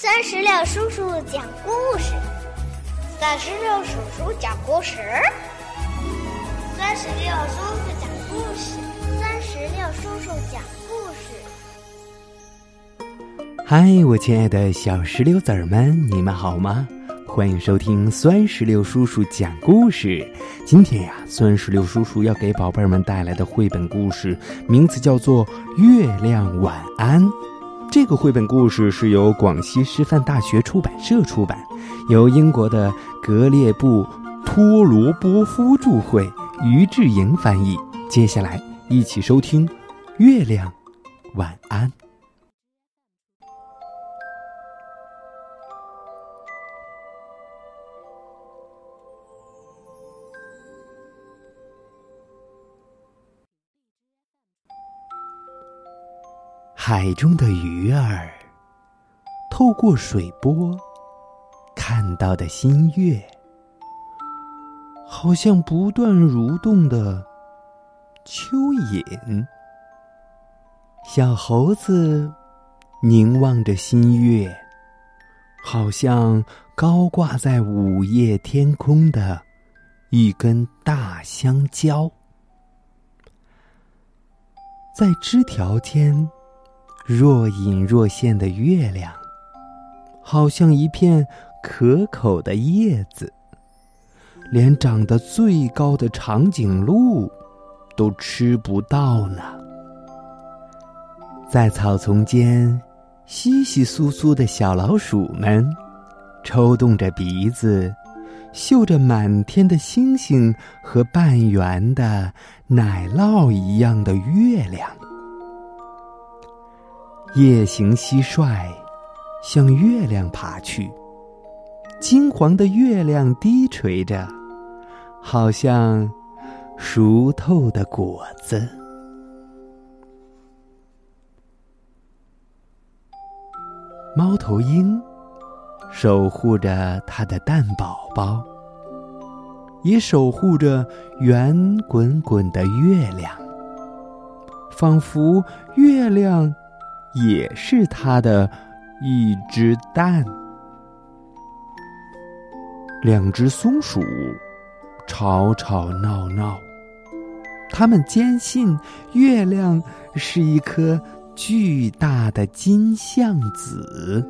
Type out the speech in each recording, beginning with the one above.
三十六叔叔讲故事，三十六叔叔讲故事，三十六叔叔讲故事，三十六叔叔讲故事。嗨，我亲爱的小石榴籽儿们，你们好吗？欢迎收听酸石榴叔叔讲故事。今天呀，酸石榴叔叔要给宝贝们带来的绘本故事，名字叫做《月亮晚安》。这个绘本故事是由广西师范大学出版社出版，由英国的格列布托罗波夫著绘，于志莹翻译。接下来一起收听《月亮晚安》。海中的鱼儿透过水波看到的新月，好像不断蠕动的蚯蚓。小猴子凝望着新月，好像高挂在午夜天空的一根大香蕉，在枝条间。若隐若现的月亮，好像一片可口的叶子，连长得最高的长颈鹿都吃不到呢。在草丛间，稀稀疏疏的小老鼠们，抽动着鼻子，嗅着满天的星星和半圆的奶酪一样的月亮。夜行蟋蟀向月亮爬去，金黄的月亮低垂着，好像熟透的果子。猫头鹰守护着它的蛋宝宝，也守护着圆滚滚的月亮，仿佛月亮。也是它的一只蛋。两只松鼠吵吵闹闹，他们坚信月亮是一颗巨大的金橡子。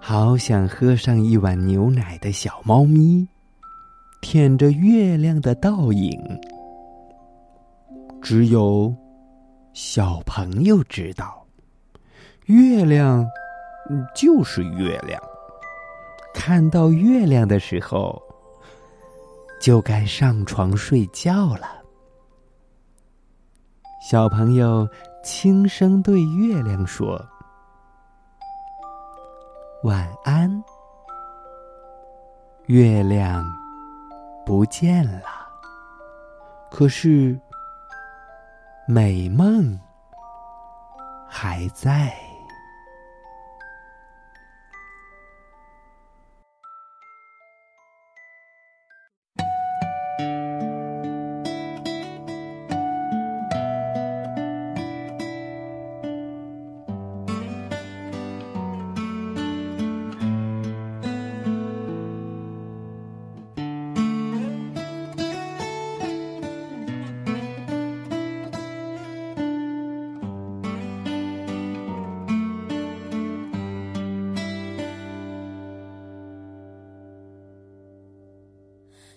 好想喝上一碗牛奶的小猫咪，舔着月亮的倒影。只有。小朋友知道，月亮就是月亮。看到月亮的时候，就该上床睡觉了。小朋友轻声对月亮说：“晚安。”月亮不见了，可是。美梦还在。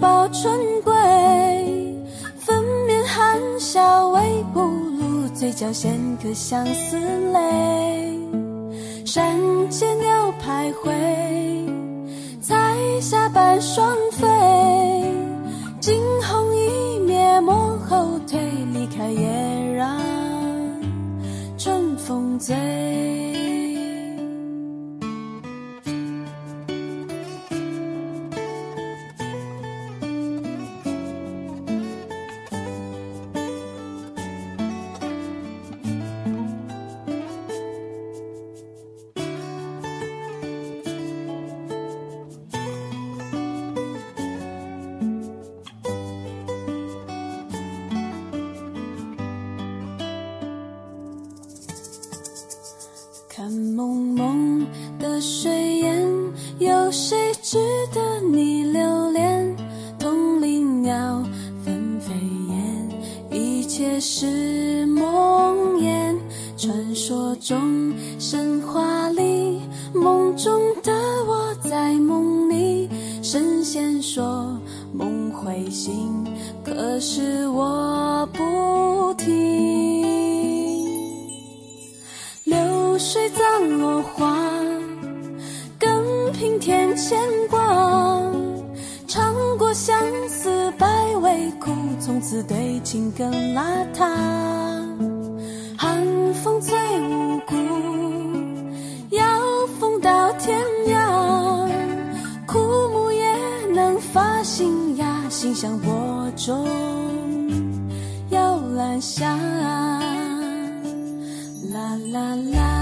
报春归，粉面含笑微不露，嘴角衔颗相思泪。山间鸟徘徊，彩霞伴双飞，惊鸿一瞥，莫后退，离开也让春风醉。看蒙蒙的水烟，有谁值得你留恋？同林鸟纷飞燕，一切是梦魇。传说中，神话里，梦中的我在梦里，神仙说梦会醒，可是我不水葬落花，更平添牵挂。尝过相思百味苦，从此对情更邋遢。寒风最无辜，要风到天涯。枯木也能发新芽，心向播种，摇篮下。啦啦啦